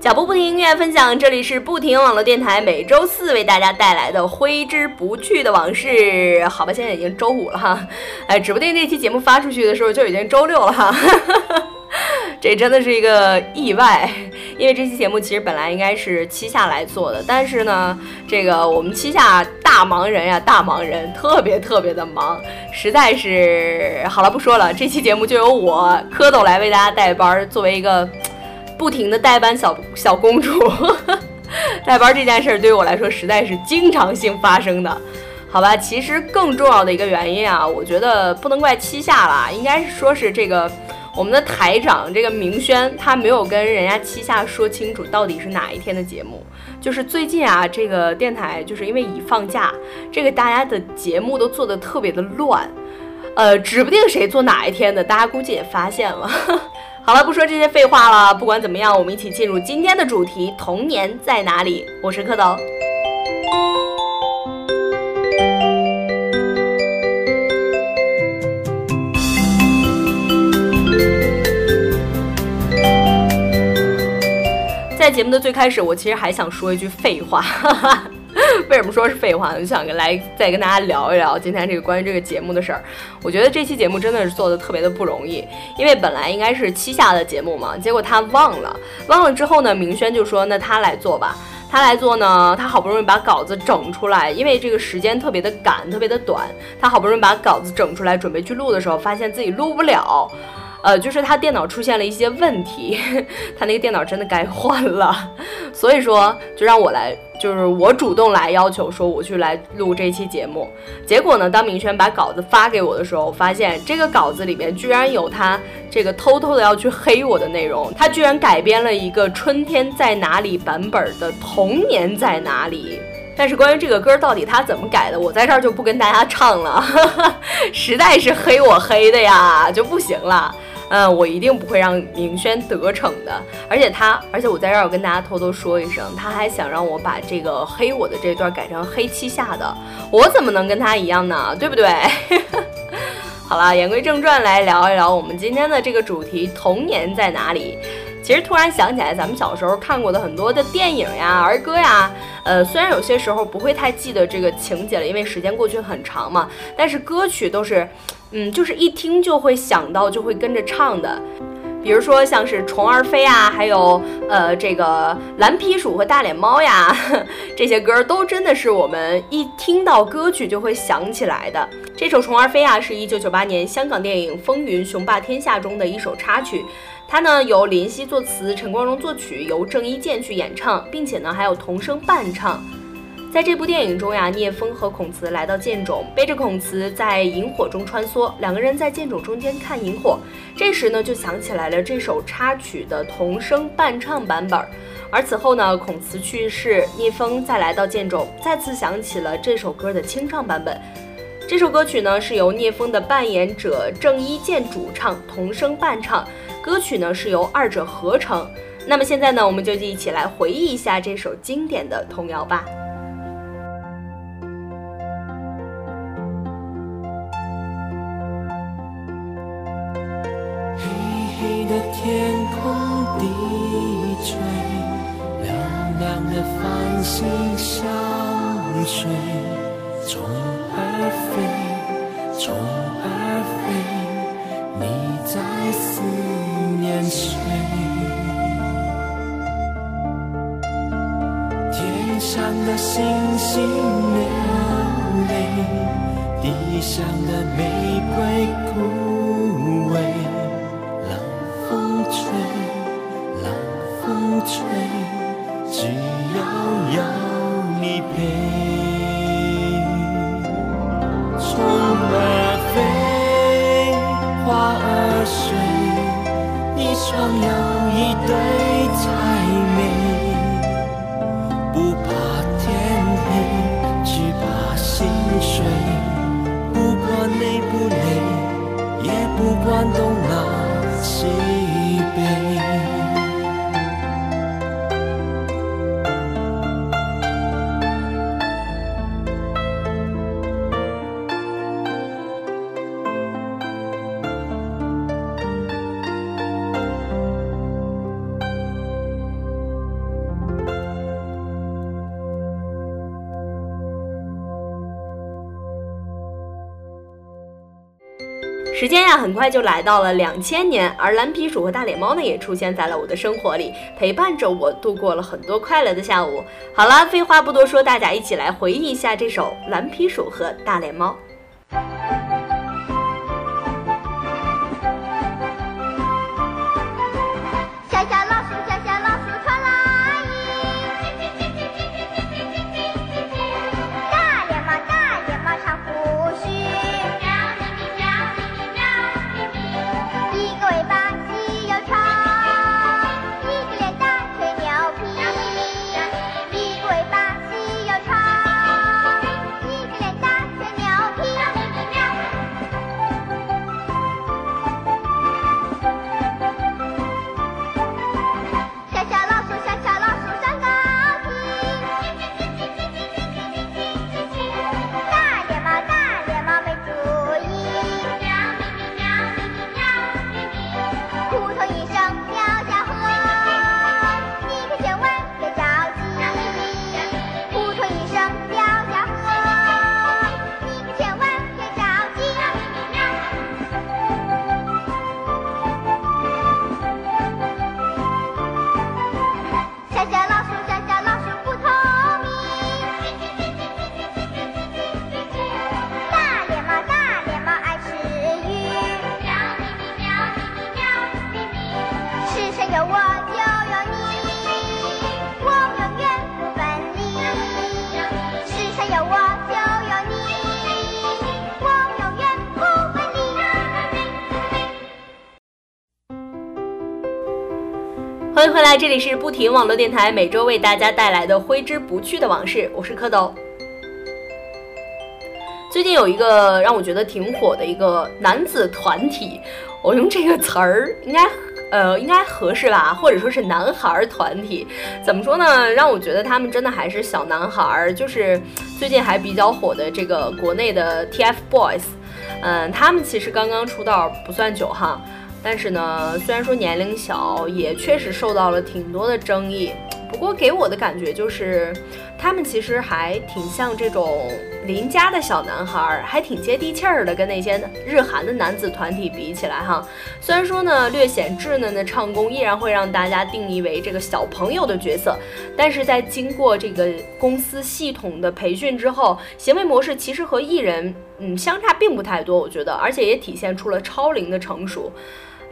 脚步不停，音乐分享，这里是不停网络电台，每周四为大家带来的挥之不去的往事。好吧，现在已经周五了哈，哎，指不定这期节目发出去的时候就已经周六了哈，这真的是一个意外，因为这期节目其实本来应该是七下来做的，但是呢，这个我们七下大忙人呀，大忙人，特别特别的忙，实在是好了，不说了，这期节目就由我蝌蚪来为大家带班，作为一个。不停的代班小小公主，代班这件事儿对于我来说实在是经常性发生的，好吧？其实更重要的一个原因啊，我觉得不能怪七夏啦，应该是说是这个我们的台长这个明轩他没有跟人家七夏说清楚到底是哪一天的节目。就是最近啊，这个电台就是因为已放假，这个大家的节目都做的特别的乱，呃，指不定谁做哪一天的，大家估计也发现了。好了，不说这些废话了。不管怎么样，我们一起进入今天的主题：童年在哪里？我是蝌蚪。在节目的最开始，我其实还想说一句废话。哈哈 为什么说是废话呢？就想跟来再跟大家聊一聊今天这个关于这个节目的事儿。我觉得这期节目真的是做的特别的不容易，因为本来应该是七夏的节目嘛，结果他忘了，忘了之后呢，明轩就说那他来做吧，他来做呢，他好不容易把稿子整出来，因为这个时间特别的赶，特别的短，他好不容易把稿子整出来，准备去录的时候，发现自己录不了。呃，就是他电脑出现了一些问题，他那个电脑真的该换了，所以说就让我来，就是我主动来要求说我去来录这期节目。结果呢，当明轩把稿子发给我的时候，我发现这个稿子里面居然有他这个偷偷的要去黑我的内容，他居然改编了一个《春天在哪里》版本的《童年在哪里》。但是关于这个歌到底他怎么改的，我在这儿就不跟大家唱了，实在是黑我黑的呀，就不行了。嗯，我一定不会让明轩得逞的。而且他，而且我在这儿要跟大家偷偷说一声，他还想让我把这个黑我的这段改成黑七下的，我怎么能跟他一样呢？对不对？好了，言归正传，来聊一聊我们今天的这个主题：童年在哪里？其实突然想起来，咱们小时候看过的很多的电影呀、儿歌呀，呃，虽然有些时候不会太记得这个情节了，因为时间过去很长嘛，但是歌曲都是。嗯，就是一听就会想到，就会跟着唱的，比如说像是虫儿飞啊，还有呃这个蓝皮鼠和大脸猫呀，这些歌都真的是我们一听到歌曲就会想起来的。这首虫儿飞啊，是一九九八年香港电影《风云雄霸天下》中的一首插曲，它呢由林夕作词，陈光荣作曲，由郑伊健去演唱，并且呢还有童声伴唱。在这部电影中呀，聂风和孔慈来到剑冢，背着孔慈在萤火中穿梭，两个人在剑冢中间看萤火。这时呢，就想起来了这首插曲的童声伴唱版本。而此后呢，孔慈去世，聂风再来到剑冢，再次想起了这首歌的清唱版本。这首歌曲呢，是由聂风的扮演者郑伊健主唱，童声伴唱。歌曲呢，是由二者合成。那么现在呢，我们就一起来回忆一下这首经典的童谣吧。的天空低垂，亮亮的繁星相随。虫儿飞，虫儿飞，你在思念谁？天上的星星流泪，地上的玫瑰枯双有时间呀，很快就来到了两千年，而蓝皮鼠和大脸猫呢，也出现在了我的生活里，陪伴着我度过了很多快乐的下午。好了，废话不多说，大家一起来回忆一下这首《蓝皮鼠和大脸猫》。回来，这里是不停网络电台，每周为大家带来的挥之不去的往事，我是蝌蚪。最近有一个让我觉得挺火的一个男子团体，我用这个词儿应该呃应该合适吧，或者说是男孩团体，怎么说呢？让我觉得他们真的还是小男孩儿，就是最近还比较火的这个国内的 TFBOYS，嗯，他们其实刚刚出道不算久哈。但是呢，虽然说年龄小，也确实受到了挺多的争议。不过给我的感觉就是，他们其实还挺像这种邻家的小男孩儿，还挺接地气儿的。跟那些日韩的男子团体比起来，哈，虽然说呢略显稚嫩的唱功，依然会让大家定义为这个小朋友的角色。但是在经过这个公司系统的培训之后，行为模式其实和艺人嗯相差并不太多，我觉得，而且也体现出了超龄的成熟。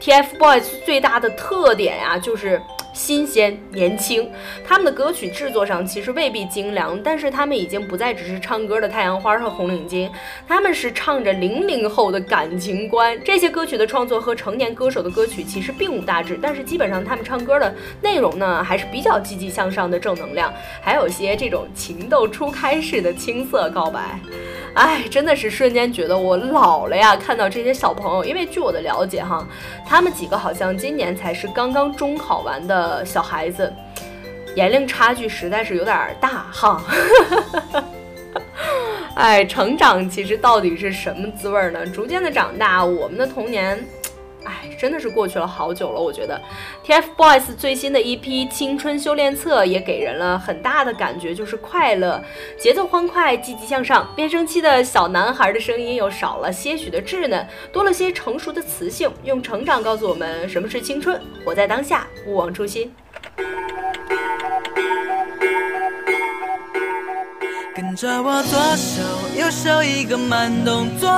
TFBOYS 最大的特点呀，就是。新鲜年轻，他们的歌曲制作上其实未必精良，但是他们已经不再只是唱歌的太阳花和红领巾，他们是唱着零零后的感情观。这些歌曲的创作和成年歌手的歌曲其实并无大致，但是基本上他们唱歌的内容呢还是比较积极向上的正能量，还有些这种情窦初开式的青涩告白。哎，真的是瞬间觉得我老了呀！看到这些小朋友，因为据我的了解哈，他们几个好像今年才是刚刚中考完的小孩子，年龄差距实在是有点大哈。哎，成长其实到底是什么滋味呢？逐渐的长大，我们的童年。哎，真的是过去了好久了。我觉得，TFBOYS 最新的一批《青春修炼册》也给人了很大的感觉，就是快乐，节奏欢快，积极向上。变声期的小男孩的声音又少了些许的稚嫩，多了些成熟的磁性，用成长告诉我们什么是青春，活在当下，勿忘初心。跟着我左手右手一个慢动作。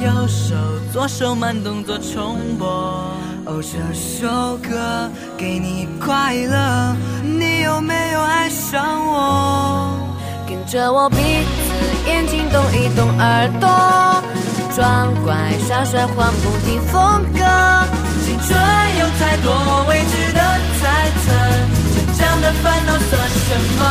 右手左手慢动作重播，哦，这首歌给你快乐，你有没有爱上我？跟着我鼻子眼睛动一动耳朵，装乖耍帅换不停风格。青春有太多未知的猜测，成长的烦恼算什么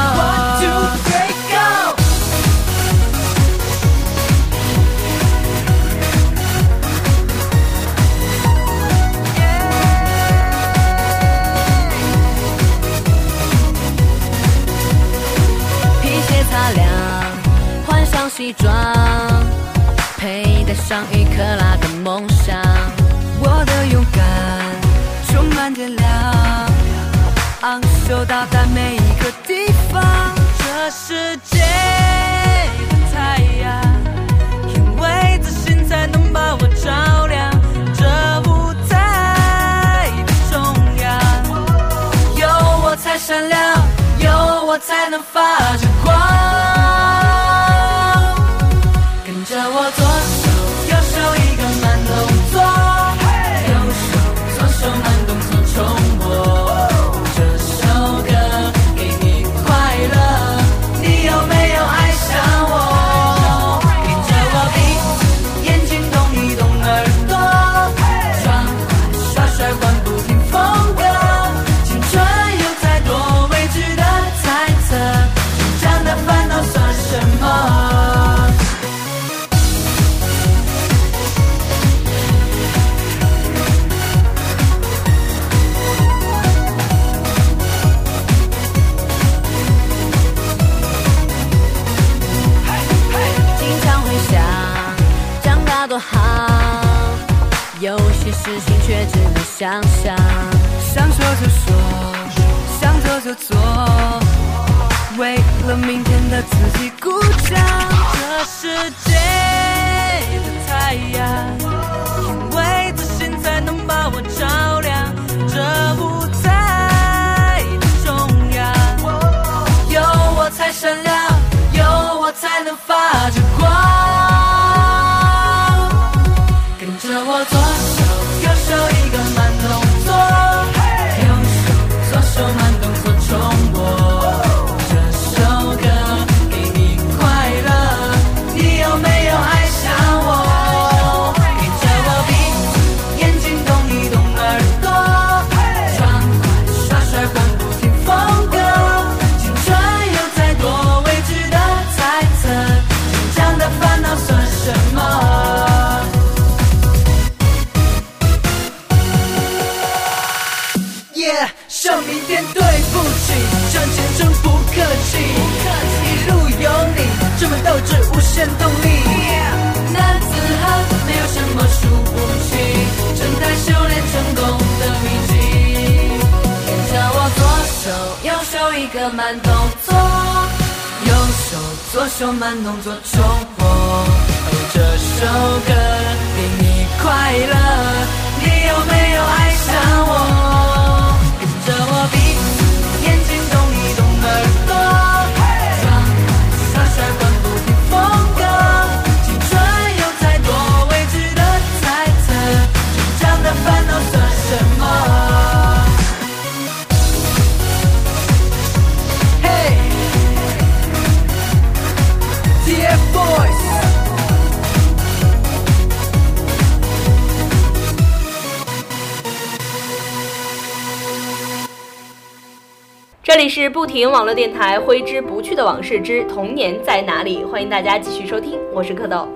闪亮，有我才能发着光。跟着我左。事情却只能想象。想说就说，想做就做，为了明天的自己鼓掌。这世界的太阳，因为自信才能把我照亮。这舞台的中央，有我才闪亮，有我才能发着光。一个慢动作，右手左手慢动作重播，哦，这首歌给你快乐，你有没有爱上我？这里是不停网络电台挥之不去的往事之童年在哪里？欢迎大家继续收听，我是蝌蚪。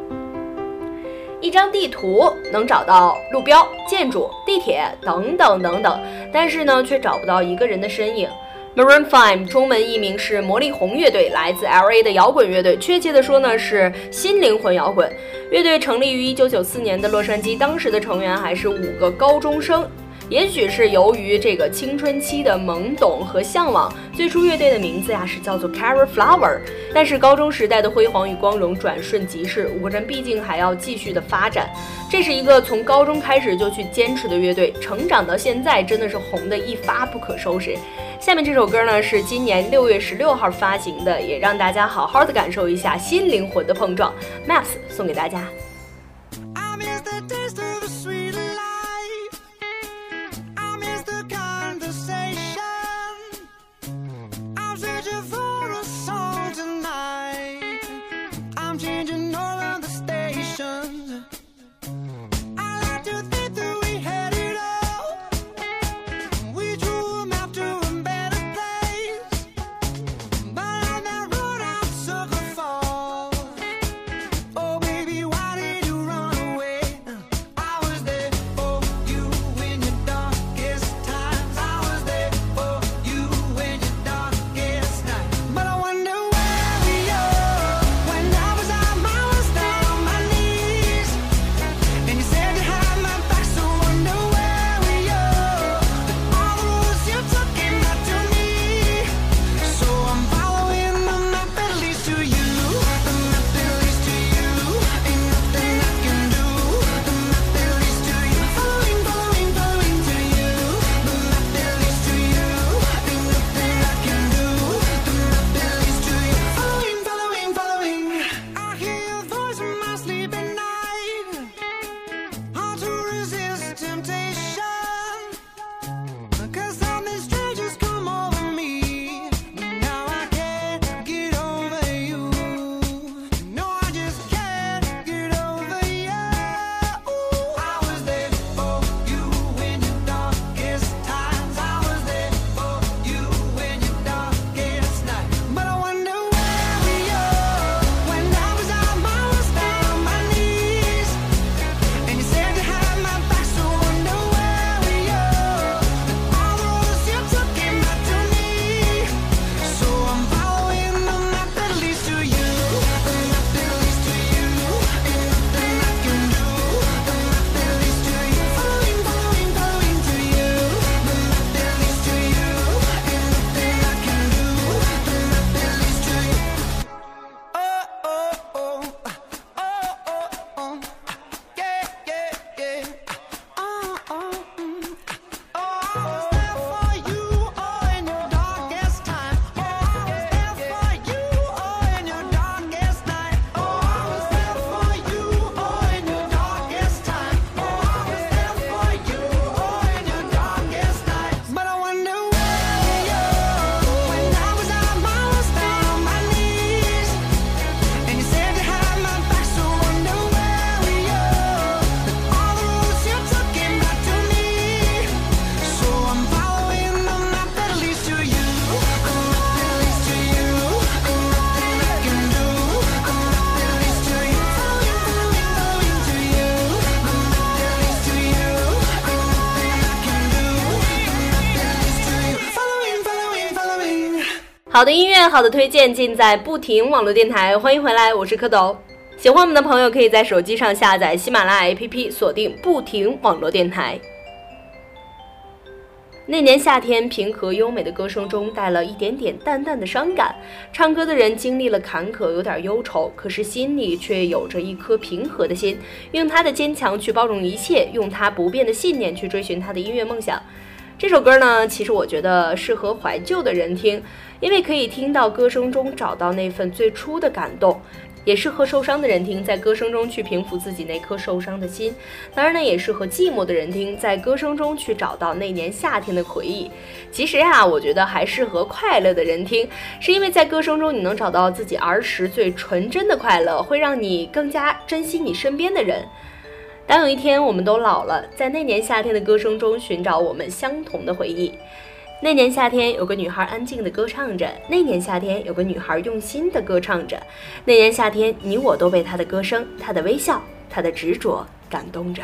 一张地图能找到路标、建筑、地铁等等等等，但是呢，却找不到一个人的身影。Maroon Five 中文译名是魔力红乐队，来自 L.A. 的摇滚乐队，确切的说呢是新灵魂摇滚。乐队成立于1994年的洛杉矶，当时的成员还是五个高中生。也许是由于这个青春期的懵懂和向往，最初乐队的名字呀是叫做 Carry Flower。但是高中时代的辉煌与光荣转瞬即逝，五个人毕竟还要继续的发展。这是一个从高中开始就去坚持的乐队，成长到现在真的是红的一发不可收拾。下面这首歌呢是今年六月十六号发行的，也让大家好好的感受一下新灵魂的碰撞。Maps 送给大家。好的音乐，好的推荐，尽在不停网络电台。欢迎回来，我是蝌蚪。喜欢我们的朋友，可以在手机上下载喜马拉雅 APP，锁定不停网络电台。那年夏天，平和优美的歌声中带了一点点淡淡的伤感。唱歌的人经历了坎坷，有点忧愁，可是心里却有着一颗平和的心，用他的坚强去包容一切，用他不变的信念去追寻他的音乐梦想。这首歌呢，其实我觉得适合怀旧的人听，因为可以听到歌声中找到那份最初的感动。也适合受伤的人听，在歌声中去平复自己那颗受伤的心。当然呢，也适合寂寞的人听，在歌声中去找到那年夏天的回忆。其实呀，我觉得还适合快乐的人听，是因为在歌声中你能找到自己儿时最纯真的快乐，会让你更加珍惜你身边的人。当有一天我们都老了，在那年夏天的歌声中寻找我们相同的回忆。那年夏天，有个女孩安静的歌唱着；那年夏天，有个女孩用心的歌唱着；那年夏天，你我都被她的歌声、她的微笑、她的执着感动着。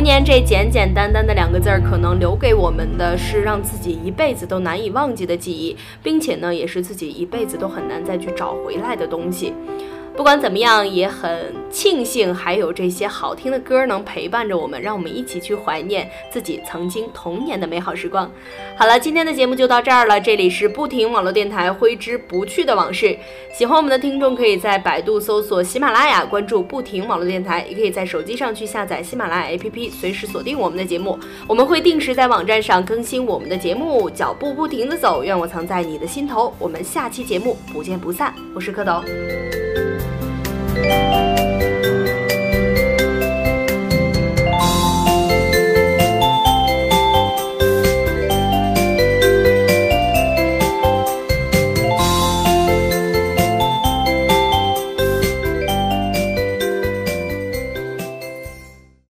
童年这简简单单的两个字儿，可能留给我们的是让自己一辈子都难以忘记的记忆，并且呢，也是自己一辈子都很难再去找回来的东西。不管怎么样，也很庆幸还有这些好听的歌能陪伴着我们，让我们一起去怀念自己曾经童年的美好时光。好了，今天的节目就到这儿了，这里是不停网络电台挥之不去的往事。喜欢我们的听众可以在百度搜索喜马拉雅，关注不停网络电台，也可以在手机上去下载喜马拉雅 APP，随时锁定我们的节目。我们会定时在网站上更新我们的节目，脚步不停的走，愿我藏在你的心头。我们下期节目不见不散。我是蝌蚪。Música